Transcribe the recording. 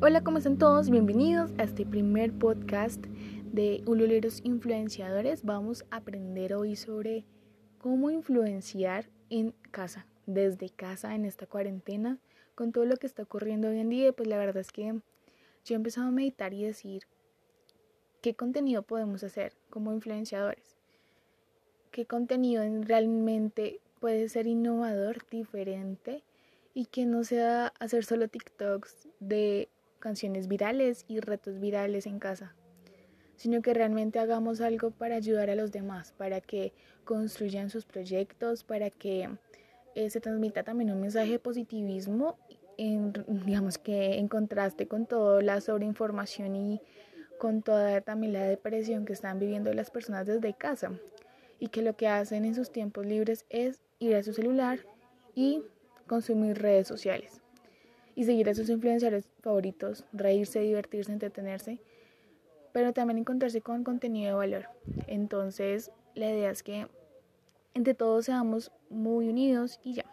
Hola, ¿cómo están todos? Bienvenidos a este primer podcast de Ululeros Influenciadores. Vamos a aprender hoy sobre cómo influenciar en casa, desde casa en esta cuarentena, con todo lo que está ocurriendo hoy en día. Pues la verdad es que yo he empezado a meditar y decir qué contenido podemos hacer como influenciadores, qué contenido realmente puede ser innovador, diferente y que no sea hacer solo TikToks de canciones virales y retos virales en casa, sino que realmente hagamos algo para ayudar a los demás, para que construyan sus proyectos, para que eh, se transmita también un mensaje de positivismo, en, digamos que en contraste con toda la sobreinformación y con toda también la depresión que están viviendo las personas desde casa y que lo que hacen en sus tiempos libres es ir a su celular y consumir redes sociales y seguir a sus influenciadores favoritos, reírse, divertirse, entretenerse, pero también encontrarse con contenido de valor. Entonces, la idea es que entre todos seamos muy unidos y ya.